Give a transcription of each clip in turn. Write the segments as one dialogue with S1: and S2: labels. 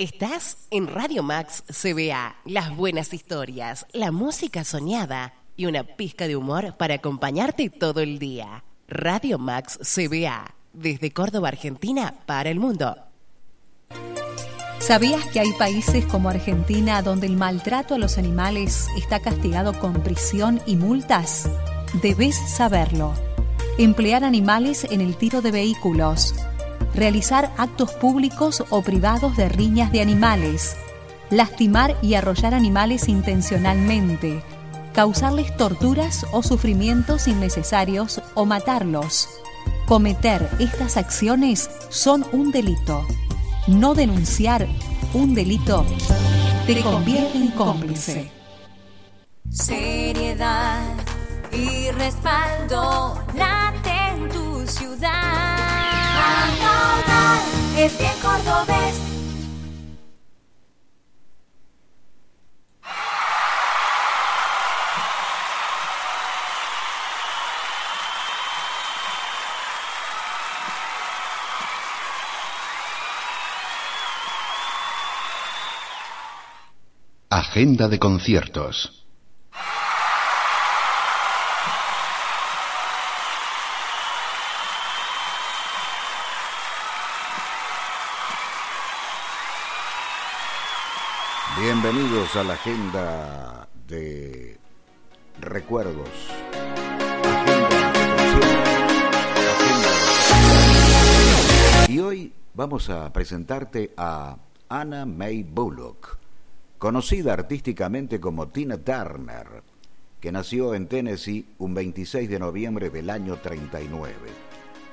S1: Estás en Radio Max CBA. Las buenas historias, la música soñada y una pizca de humor para acompañarte todo el día. Radio Max CBA. Desde Córdoba, Argentina, para el mundo.
S2: ¿Sabías que hay países como Argentina donde el maltrato a los animales está castigado con prisión y multas? Debes saberlo. Emplear animales en el tiro de vehículos realizar actos públicos o privados de riñas de animales, lastimar y arrollar animales intencionalmente, causarles torturas o sufrimientos innecesarios o matarlos. Cometer estas acciones son un delito. No denunciar un delito te convierte en cómplice.
S3: Seriedad y respaldo late es bien cordobés.
S4: Agenda de conciertos. Bienvenidos a la agenda de recuerdos. y hoy vamos a presentarte a Anna May Bullock, conocida artísticamente como Tina Turner, que nació en Tennessee un 26 de noviembre del año 39.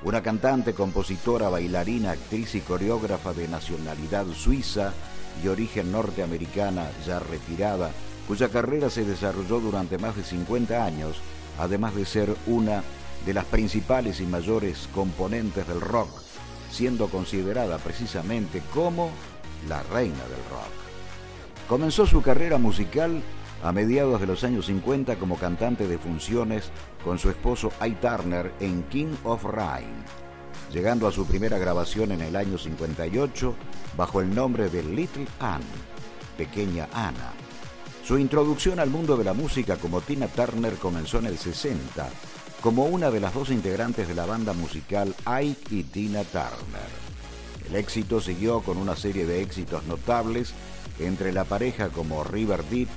S4: Una cantante, compositora, bailarina, actriz y coreógrafa de nacionalidad suiza, de origen norteamericana ya retirada, cuya carrera se desarrolló durante más de 50 años, además de ser una de las principales y mayores componentes del rock, siendo considerada precisamente como la reina del rock. Comenzó su carrera musical a mediados de los años 50 como cantante de funciones con su esposo Ay Turner en King of Rhyme, llegando a su primera grabación en el año 58 bajo el nombre de Little Anne, Pequeña Ana. Su introducción al mundo de la música como Tina Turner comenzó en el 60, como una de las dos integrantes de la banda musical Ike y Tina Turner. El éxito siguió con una serie de éxitos notables entre la pareja como River Deep,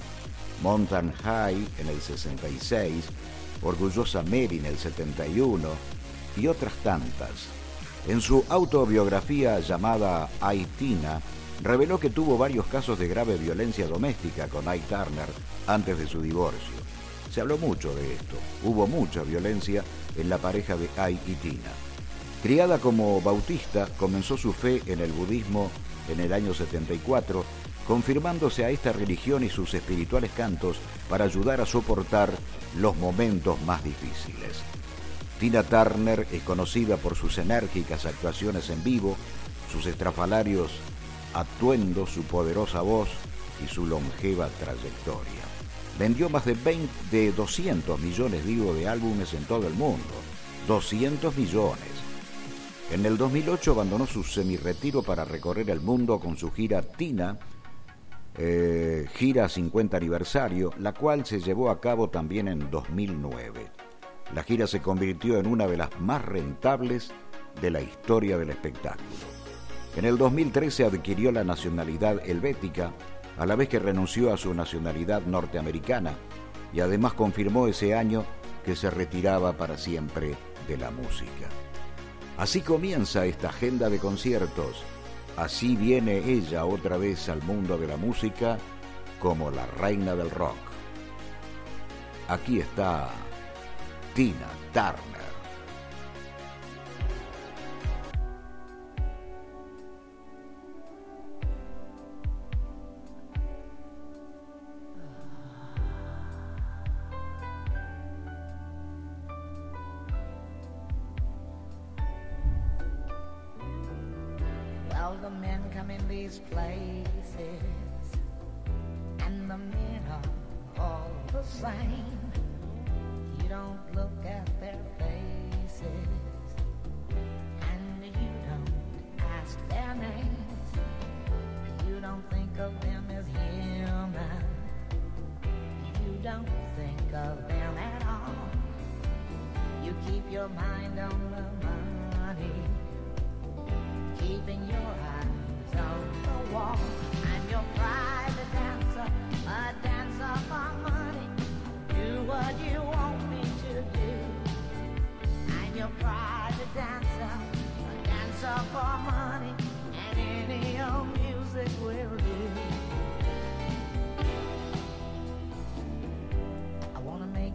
S4: Mountain High en el 66, Orgullosa Mary en el 71 y otras tantas. En su autobiografía llamada Aitina, reveló que tuvo varios casos de grave violencia doméstica con Ike Turner antes de su divorcio. Se habló mucho de esto. Hubo mucha violencia en la pareja de Ike y Tina. Criada como bautista, comenzó su fe en el budismo en el año 74, confirmándose a esta religión y sus espirituales cantos para ayudar a soportar los momentos más difíciles. Tina Turner es conocida por sus enérgicas actuaciones en vivo, sus estrafalarios atuendos, su poderosa voz y su longeva trayectoria. Vendió más de, 20, de 200 millones de álbumes en todo el mundo. 200 millones. En el 2008 abandonó su semi-retiro para recorrer el mundo con su gira Tina, eh, gira 50 aniversario, la cual se llevó a cabo también en 2009. La gira se convirtió en una de las más rentables de la historia del espectáculo. En el 2013 adquirió la nacionalidad helvética, a la vez que renunció a su nacionalidad norteamericana, y además confirmó ese año que se retiraba para siempre de la música. Así comienza esta agenda de conciertos. Así viene ella otra vez al mundo de la música como la reina del rock. Aquí está Tina Turner.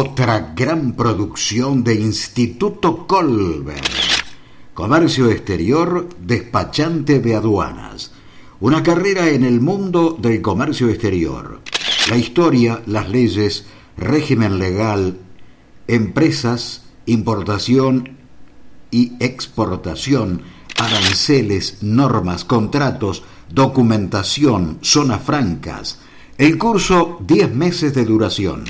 S4: otra gran producción de Instituto Colbert. Comercio exterior, despachante de aduanas. Una carrera en el mundo del comercio exterior. La historia, las leyes, régimen legal, empresas, importación y exportación, aranceles, normas, contratos, documentación, zonas francas. El curso 10 meses de duración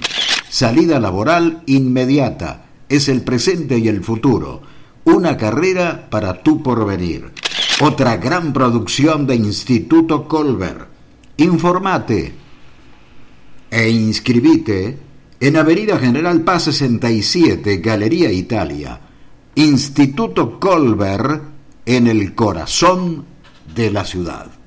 S4: salida laboral inmediata, es el presente y el futuro, una carrera para tu porvenir. Otra gran producción de Instituto Colbert. Informate e inscribite en Avenida General Paz 67, Galería Italia. Instituto Colbert en el corazón de la ciudad.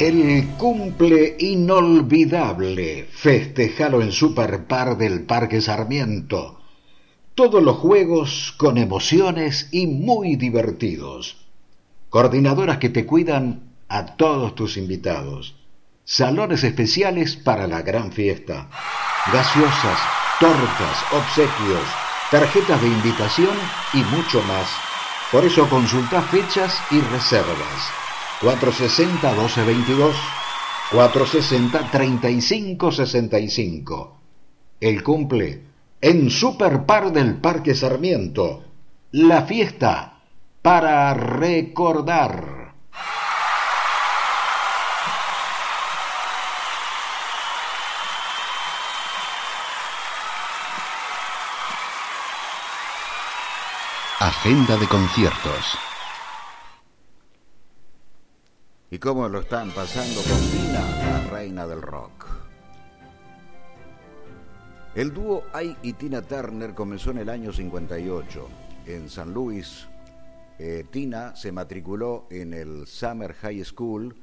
S4: El cumple inolvidable, festejalo en Superpar del Parque Sarmiento. Todos los juegos con emociones y muy divertidos. Coordinadoras que te cuidan a todos tus invitados. Salones especiales para la gran fiesta. Gaseosas, tortas, obsequios, tarjetas de invitación y mucho más. Por eso consulta fechas y reservas. 460-1222, 460-3565. El cumple en Super Par del Parque Sarmiento. La fiesta para recordar.
S5: Agenda de conciertos.
S4: ¿Y cómo lo están pasando con Tina, la reina del rock? El dúo Ay y Tina Turner comenzó en el año 58. En San Luis, eh, Tina se matriculó en el Summer High School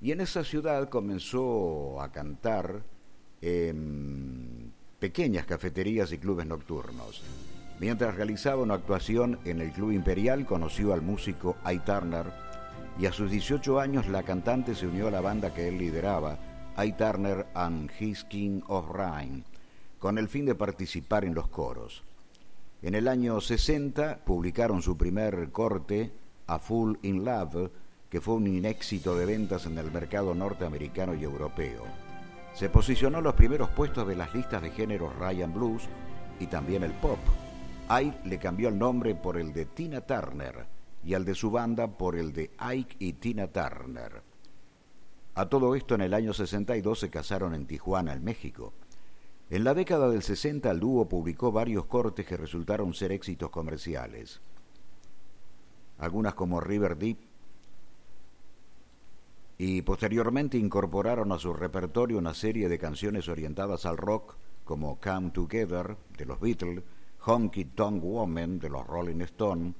S4: y en esa ciudad comenzó a cantar en pequeñas cafeterías y clubes nocturnos. Mientras realizaba una actuación en el Club Imperial, conoció al músico Ay Turner y a sus 18 años la cantante se unió a la banda que él lideraba, Ay Turner and His King of Rhyme, con el fin de participar en los coros. En el año 60 publicaron su primer corte, A Full in Love, que fue un éxito de ventas en el mercado norteamericano y europeo. Se posicionó en los primeros puestos de las listas de géneros Ryan Blues y también el pop. Ike le cambió el nombre por el de Tina Turner y al de su banda por el de Ike y Tina Turner. A todo esto en el año 62 se casaron en Tijuana, en México. En la década del 60 el dúo publicó varios cortes que resultaron ser éxitos comerciales. Algunas como River Deep y posteriormente incorporaron a su repertorio una serie de canciones orientadas al rock como Come Together de los Beatles, Honky Tonk Woman de los Rolling Stones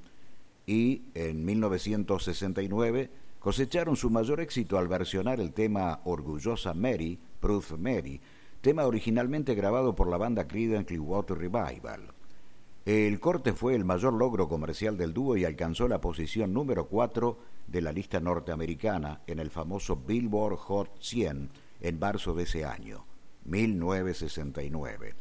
S4: y en 1969 cosecharon su mayor éxito al versionar el tema Orgullosa Mary, Proof Mary, tema originalmente grabado por la banda Creedence Clearwater Revival. El corte fue el mayor logro comercial del dúo y alcanzó la posición número 4 de la lista norteamericana en el famoso Billboard Hot 100 en marzo de ese año, 1969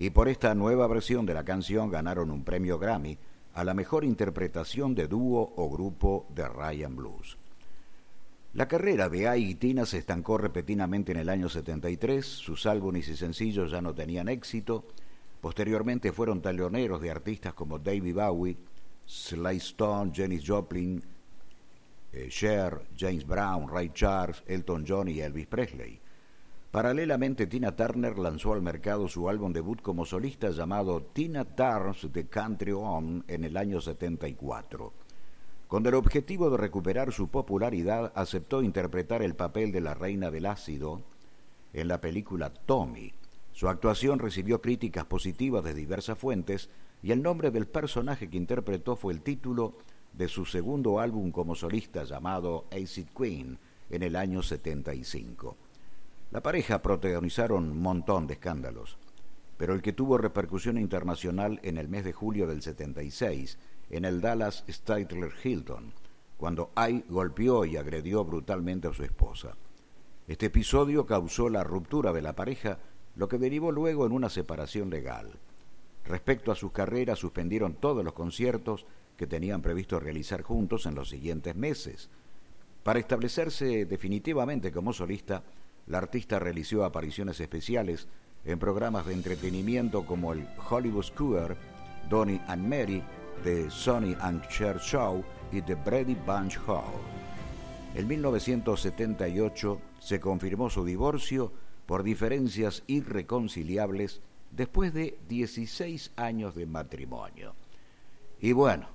S4: y por esta nueva versión de la canción ganaron un premio Grammy a la mejor interpretación de dúo o grupo de Ryan Blues. La carrera de y Tina se estancó repentinamente en el año 73, sus álbumes y sencillos ya no tenían éxito, posteriormente fueron taloneros de artistas como David Bowie, Sly Stone, Janis Joplin, eh, Cher, James Brown, Ray Charles, Elton John y Elvis Presley. Paralelamente, Tina Turner lanzó al mercado su álbum debut como solista llamado Tina Turns The Country On en el año 74. Con el objetivo de recuperar su popularidad, aceptó interpretar el papel de la reina del ácido en la película Tommy. Su actuación recibió críticas positivas de diversas fuentes y el nombre del personaje que interpretó fue el título de su segundo álbum como solista llamado Acid Queen en el año 75. La pareja protagonizaron un montón de escándalos, pero el que tuvo repercusión internacional en el mes de julio del 76, en el Dallas Statler Hilton, cuando Ay golpeó y agredió brutalmente a su esposa. Este episodio causó la ruptura de la pareja, lo que derivó luego en una separación legal. Respecto a sus carreras, suspendieron todos los conciertos que tenían previsto realizar juntos en los siguientes meses. Para establecerse definitivamente como solista, la artista realizó apariciones especiales en programas de entretenimiento como el Hollywood Square, Donny and Mary, The Sonny and Cher Show y The Brady Bunch Hall. En 1978 se confirmó su divorcio por diferencias irreconciliables después de 16 años de matrimonio. Y bueno,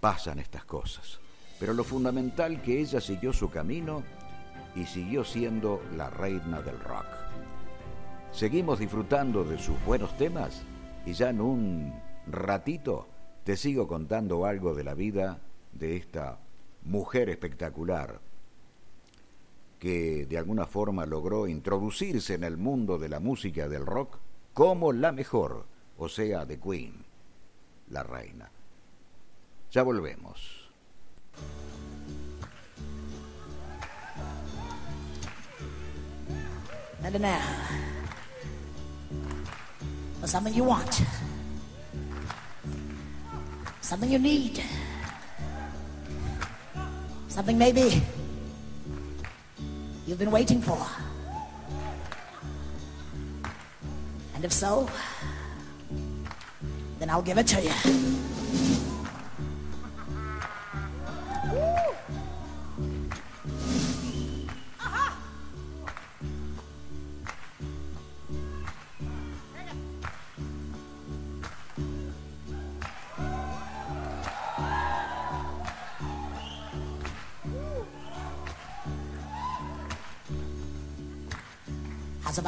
S4: pasan estas cosas. Pero lo fundamental que ella siguió su camino y siguió siendo la reina del rock. Seguimos disfrutando de sus buenos temas y ya en un ratito te sigo contando algo de la vida de esta mujer espectacular que de alguna forma logró introducirse en el mundo de la música del rock como la mejor, o sea, The Queen. la reina. Ya volvemos.
S5: And now, for something you want, something you need, something maybe you've been waiting for. And if so, then I'll give it to you.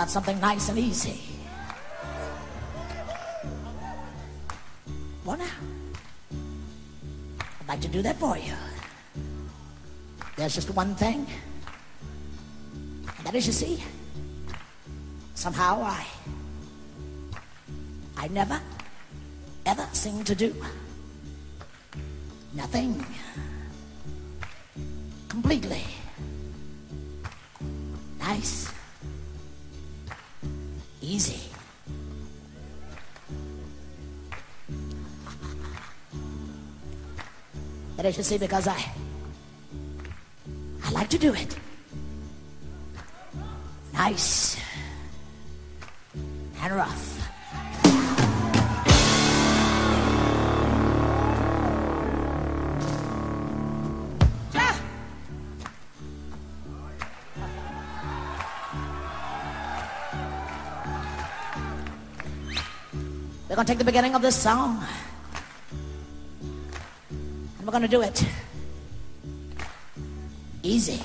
S5: Something nice and easy? Well, now, I'd like to do that for you. There's just one thing, and that is, you see, somehow I, I never, ever seem to do nothing See, because I, I like to do it. Nice and rough. We're to take the beginning of this song we're going to do it easy.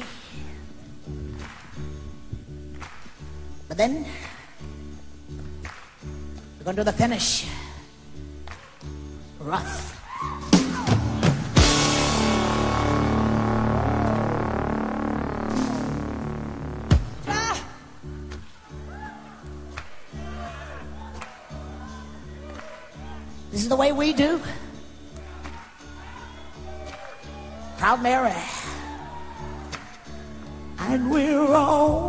S5: But then we're going to do the finish rough. Ah! This is the way we do. Proud Mary. And we're rolling,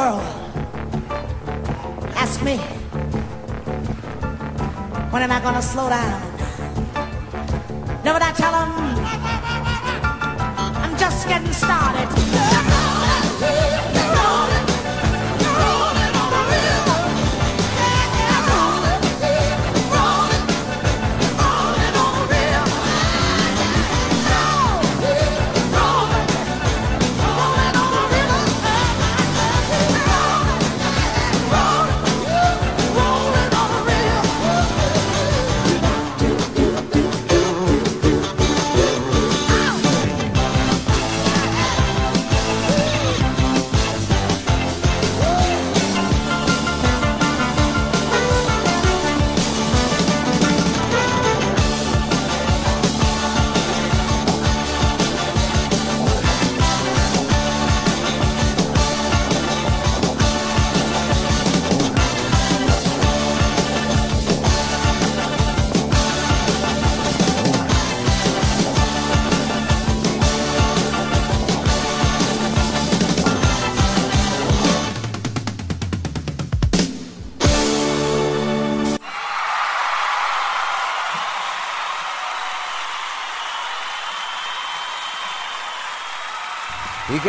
S5: world ask me, when am I to slow down?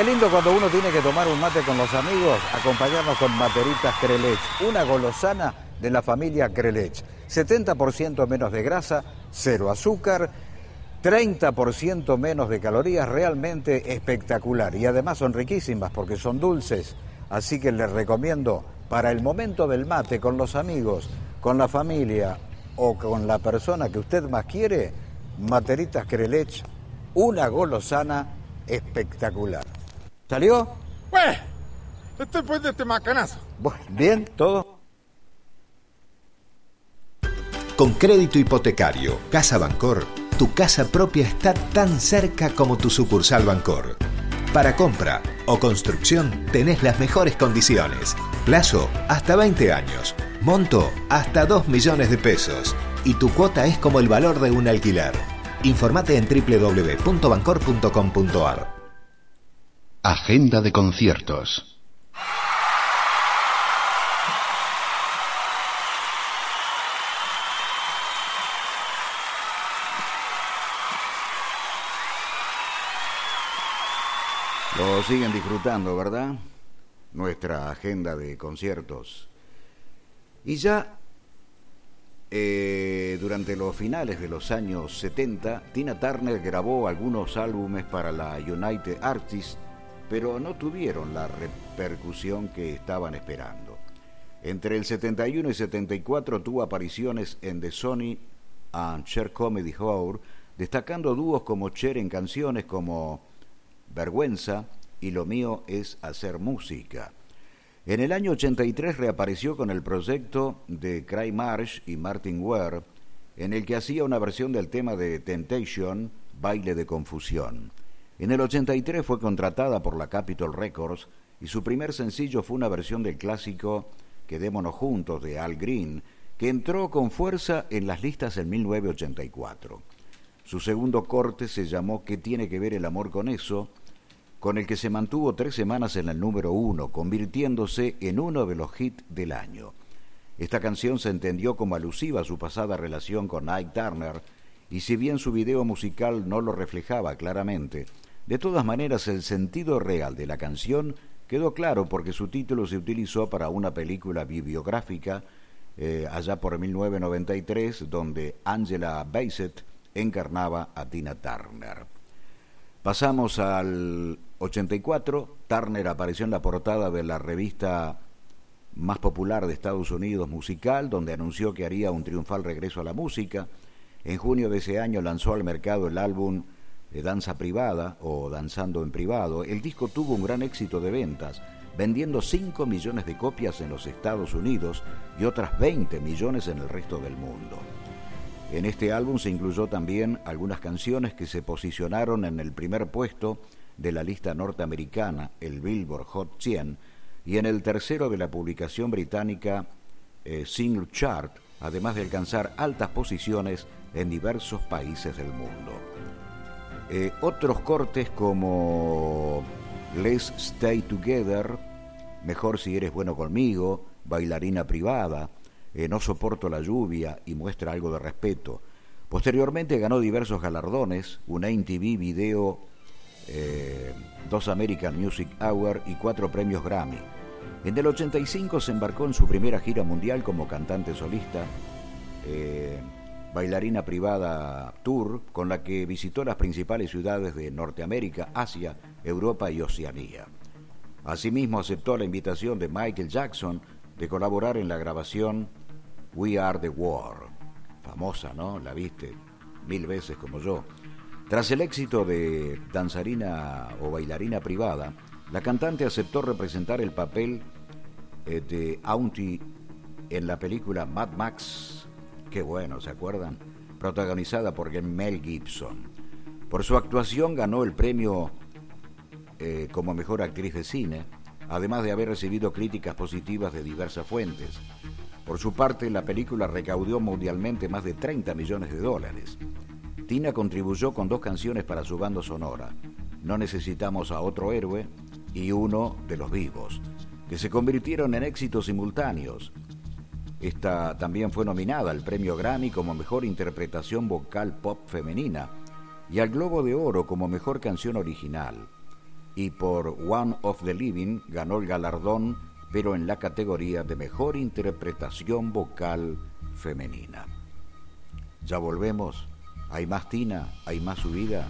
S4: Qué lindo cuando uno tiene que tomar un mate con los amigos, acompañarnos con materitas Crelech, una golosana de la familia Crelech. 70% menos de grasa, cero azúcar, 30% menos de calorías, realmente espectacular. Y además son riquísimas porque son dulces. Así que les recomiendo para el momento del mate con los amigos, con la familia o con la persona que usted más quiere, materitas Crelech, una golosana espectacular. ¿Salió?
S6: Pues, estoy pues de este macanazo.
S4: Bueno, bien, todo.
S7: Con crédito hipotecario, Casa Bancor, tu casa propia está tan cerca como tu sucursal Bancor. Para compra o construcción tenés las mejores condiciones. Plazo hasta 20 años. Monto hasta 2 millones de pesos. Y tu cuota es como el valor de un alquiler. Informate en www.bancor.com.ar.
S8: Agenda de conciertos.
S4: Lo siguen disfrutando, ¿verdad? Nuestra agenda de conciertos. Y ya eh, durante los finales de los años 70, Tina Turner grabó algunos álbumes para la United Artists, pero no tuvieron la repercusión que estaban esperando. Entre el 71 y 74 tuvo apariciones en The Sony and Cher Comedy Hour, destacando dúos como Cher en canciones como Vergüenza y Lo mío es hacer música. En el año 83 reapareció con el proyecto de Craig Marsh y Martin Ware, en el que hacía una versión del tema de Temptation, Baile de Confusión. En el 83 fue contratada por la Capitol Records y su primer sencillo fue una versión del clásico Quedémonos Juntos de Al Green, que entró con fuerza en las listas en 1984. Su segundo corte se llamó ¿Qué tiene que ver el amor con eso? con el que se mantuvo tres semanas en el número uno, convirtiéndose en uno de los hits del año. Esta canción se entendió como alusiva a su pasada relación con Ike Turner, y si bien su video musical no lo reflejaba claramente, de todas maneras el sentido real de la canción quedó claro porque su título se utilizó para una película bibliográfica eh, allá por 1993, donde Angela Bassett encarnaba a Tina Turner. Pasamos al 84, Turner apareció en la portada de la revista más popular de Estados Unidos musical, donde anunció que haría un triunfal regreso a la música. En junio de ese año lanzó al mercado el álbum de Danza Privada o Danzando en Privado. El disco tuvo un gran éxito de ventas, vendiendo 5 millones de copias en los Estados Unidos y otras 20 millones en el resto del mundo. En este álbum se incluyó también algunas canciones que se posicionaron en el primer puesto de la lista norteamericana, el Billboard Hot 100, y en el tercero de la publicación británica eh, Single Chart, además de alcanzar altas posiciones en diversos países del mundo. Eh, otros cortes como Let's Stay Together, Mejor si eres bueno conmigo, Bailarina privada, eh, No soporto la lluvia y muestra algo de respeto. Posteriormente ganó diversos galardones, un MTV Video eh, dos American Music Hour y cuatro premios Grammy. En el 85 se embarcó en su primera gira mundial como cantante solista, bailarina privada tour, con la que visitó las principales ciudades de Norteamérica, Asia, Europa y Oceanía. Asimismo aceptó la invitación de Michael Jackson de colaborar en la grabación We Are the War. Famosa, ¿no? La viste mil veces como yo. Tras el éxito de danzarina o bailarina privada, la cantante aceptó representar el papel eh, de Auntie en la película Mad Max, qué bueno, ¿se acuerdan? Protagonizada por Mel Gibson. Por su actuación ganó el premio eh, como mejor actriz de cine, además de haber recibido críticas positivas de diversas fuentes. Por su parte, la película recaudó mundialmente más de 30 millones de dólares. Tina contribuyó con dos canciones para su banda sonora, No necesitamos a otro héroe y Uno de los vivos, que se convirtieron en éxitos simultáneos. Esta también fue nominada al premio Grammy como mejor interpretación vocal pop femenina y al Globo de Oro como mejor canción original. Y por One of the Living ganó el galardón, pero en la categoría de mejor interpretación vocal femenina. Ya volvemos hay más Tina, hay más su vida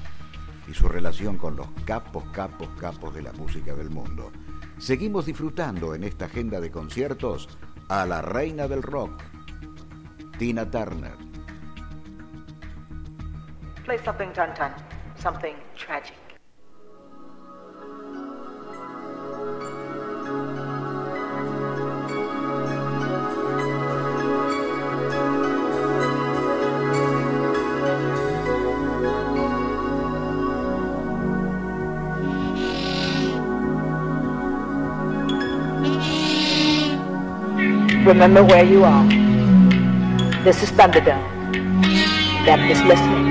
S4: y su relación con los capos, capos, capos de la música del mundo. Seguimos disfrutando en esta agenda de conciertos a la reina del rock, Tina Turner.
S9: Play something, Tan Tan, something tragic. Remember where you are. This is Thunderdome. That is listening.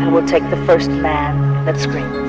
S9: And we'll take the first man that screams.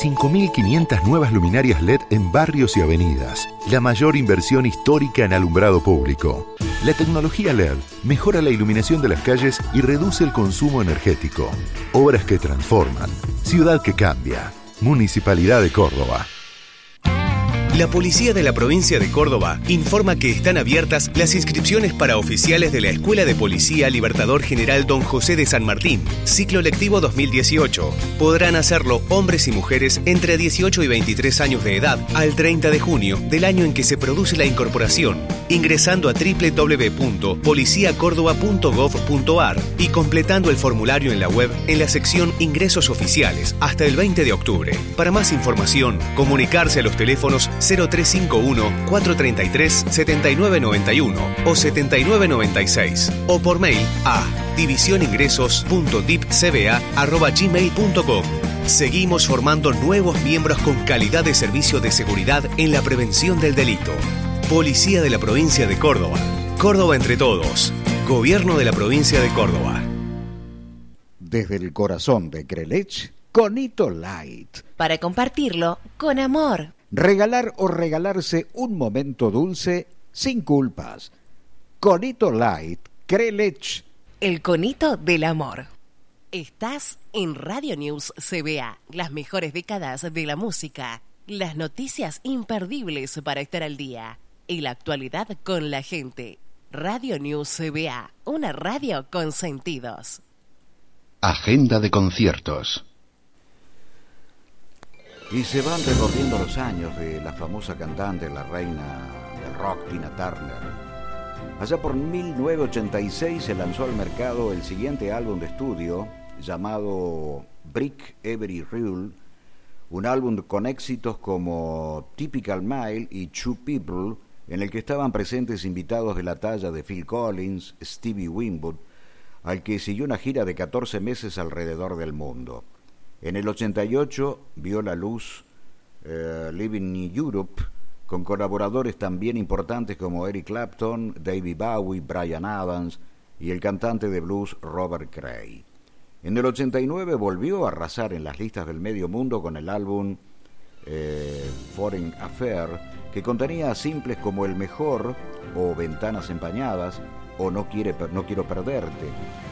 S10: 25.500 nuevas luminarias LED en barrios y avenidas. La mayor inversión histórica en alumbrado público. La tecnología LED mejora la iluminación de las calles y reduce el consumo energético. Obras que transforman. Ciudad que cambia. Municipalidad de Córdoba.
S11: La Policía de la Provincia de Córdoba informa que están abiertas las inscripciones para oficiales de la Escuela de Policía Libertador General Don José de San Martín, ciclo lectivo 2018. Podrán hacerlo hombres y mujeres entre 18 y 23 años de edad al 30 de junio del año en que se produce la incorporación, ingresando a www.policiacórdoba.gov.ar y completando el formulario en la web en la sección Ingresos Oficiales hasta el 20 de octubre. Para más información, comunicarse a los teléfonos 0351-433-7991 o 7996 o por mail a divisioningresos.dipcba.gmail.com Seguimos formando nuevos miembros con calidad de servicio de seguridad en la prevención del delito. Policía de la Provincia de Córdoba. Córdoba entre todos. Gobierno de la Provincia de Córdoba.
S4: Desde el corazón de Crelech, Conito Light.
S1: Para compartirlo con amor.
S4: Regalar o regalarse un momento dulce sin culpas. Conito Light, Crelech.
S1: El conito del amor. Estás en Radio News CBA, las mejores décadas de la música, las noticias imperdibles para estar al día y la actualidad con la gente. Radio News CBA, una radio con sentidos.
S8: Agenda de conciertos.
S4: Y se van recorriendo los años de la famosa cantante, la reina del rock, Tina Turner. Allá por 1986 se lanzó al mercado el siguiente álbum de estudio llamado Brick Every Rule, un álbum con éxitos como Typical Mile y Two People, en el que estaban presentes invitados de la talla de Phil Collins, Stevie Winwood, al que siguió una gira de 14 meses alrededor del mundo. En el 88 vio la luz eh, Living in Europe, con colaboradores también importantes como Eric Clapton, David Bowie, Brian Adams y el cantante de blues Robert Cray. En el 89 volvió a arrasar en las listas del medio mundo con el álbum eh, Foreign Affair, que contenía simples como El Mejor o Ventanas Empañadas o No, no Quiero Perderte,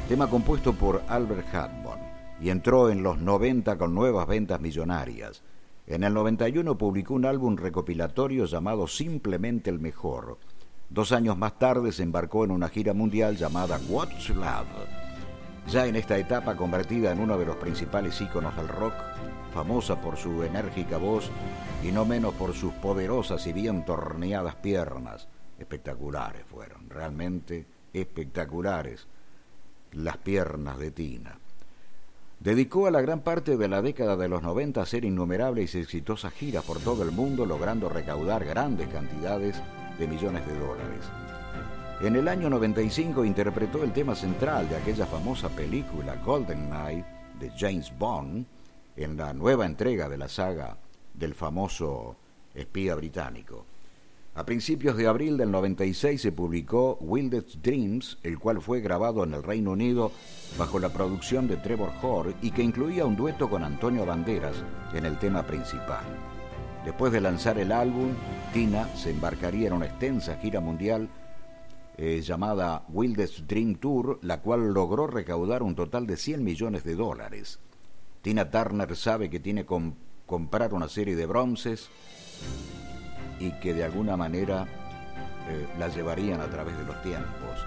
S4: tema compuesto por Albert Hammond y entró en los 90 con nuevas ventas millonarias. En el 91 publicó un álbum recopilatorio llamado Simplemente el Mejor. Dos años más tarde se embarcó en una gira mundial llamada What's Love. Ya en esta etapa convertida en uno de los principales íconos del rock, famosa por su enérgica voz y no menos por sus poderosas y bien torneadas piernas. Espectaculares fueron, realmente espectaculares las piernas de Tina. Dedicó a la gran parte de la década de los 90 a hacer innumerables y exitosas giras por todo el mundo, logrando recaudar grandes cantidades de millones de dólares. En el año 95 interpretó el tema central de aquella famosa película Golden Knight de James Bond en la nueva entrega de la saga del famoso espía británico. A principios de abril del 96 se publicó Wildest Dreams, el cual fue grabado en el Reino Unido bajo la producción de Trevor Horn y que incluía un dueto con Antonio Banderas en el tema principal. Después de lanzar el álbum, Tina se embarcaría en una extensa gira mundial eh, llamada Wildest Dream Tour, la cual logró recaudar un total de 100 millones de dólares. Tina Turner sabe que tiene que comprar una serie de bronces y que de alguna manera eh, la llevarían a través de los tiempos.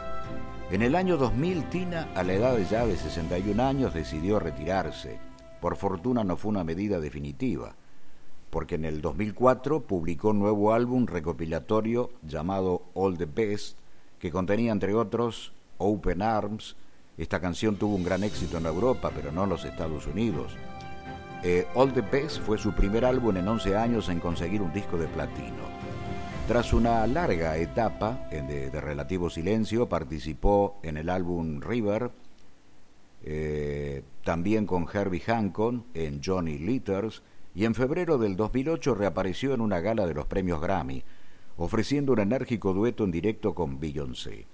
S4: En el año 2000, Tina, a la edad de ya de 61 años, decidió retirarse. Por fortuna no fue una medida definitiva. porque en el 2004 publicó un nuevo álbum recopilatorio llamado All the Best, que contenía entre otros Open Arms. Esta canción tuvo un gran éxito en Europa, pero no en los Estados Unidos. Eh, All the Best fue su primer álbum en 11 años en conseguir un disco de platino. Tras una larga etapa de, relativo silencio, participó en el álbum River, eh, también con Herbie Hancock en Johnny Litters, y en febrero del 2008 reapareció en una gala de los premios Grammy, ofreciendo un enérgico dueto en directo con Beyoncé.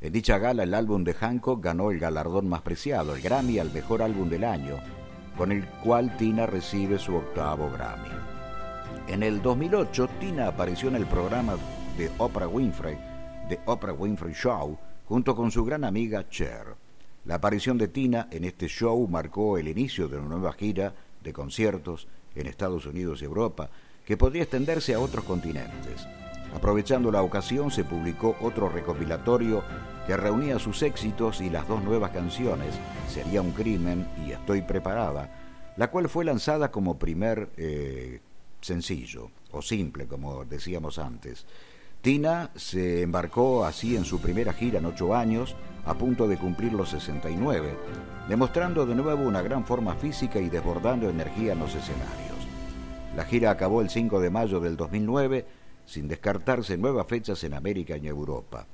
S4: En dicha gala el álbum de Hancock ganó el galardón más preciado, el Grammy al mejor álbum del año, con el cual Tina recibe su octavo Grammy. En el 2008, Tina apareció en el programa de Oprah Winfrey, The Oprah Winfrey Show, junto con su gran amiga Cher. La aparición de Tina en este show marcó el inicio de una nueva gira de conciertos en Estados Unidos y Europa, que podría extenderse a otros continentes. Aprovechando la ocasión, se publicó otro recopilatorio que reunía sus éxitos y las dos nuevas canciones, Sería un crimen y Estoy preparada, la cual fue lanzada como primer eh, sencillo o simple, como decíamos antes. Tina se embarcó así en su primera gira en ocho años, a punto de cumplir los 69, demostrando de nuevo una gran forma física y desbordando energía en los escenarios. La gira acabó el 5 de mayo del 2009, sin descartarse nuevas fechas en América y Europa.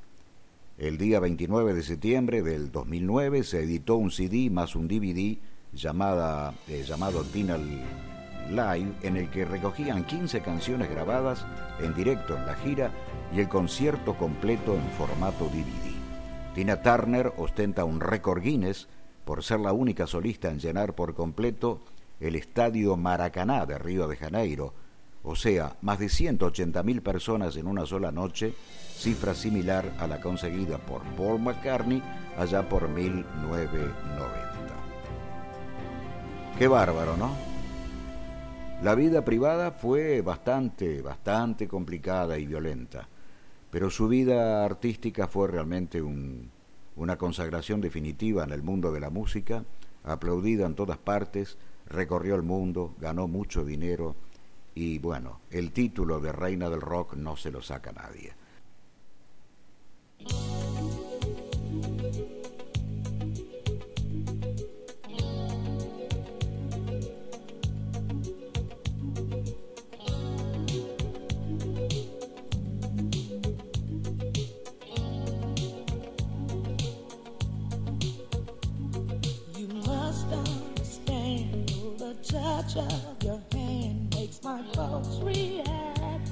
S4: El día 29 de septiembre del 2009 se editó un CD más un DVD llamada, eh, llamado Tina Live en el que recogían 15 canciones grabadas en directo en la gira y el concierto completo en formato DVD. Tina Turner ostenta un récord Guinness por ser la única solista en llenar por completo el estadio Maracaná de Río de Janeiro, o sea, más de 180.000 personas en una sola noche, cifra similar a la conseguida por Paul McCartney allá por 1990. Qué bárbaro, ¿no? La vida privada fue bastante, bastante complicada y violenta, pero su vida artística fue realmente una consagración definitiva en el mundo de la música, aplaudida en todas partes, recorrió el mundo, ganó mucho dinero y bueno, el título de Reina del Rock no se lo saca nadie.
S5: My react.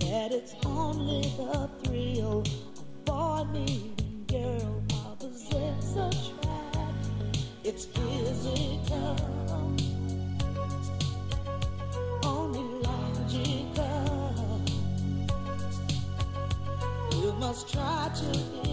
S5: That it's only the thrill of boy meeting girl opposites attract. It's physical, only logical. You must try to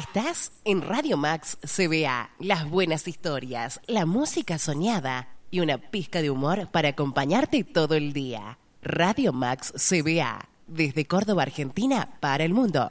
S1: Estás en Radio Max CBA, las buenas historias, la música soñada y una pizca de humor para acompañarte todo el día. Radio Max CBA, Desde Córdoba, Argentina, para el mundo.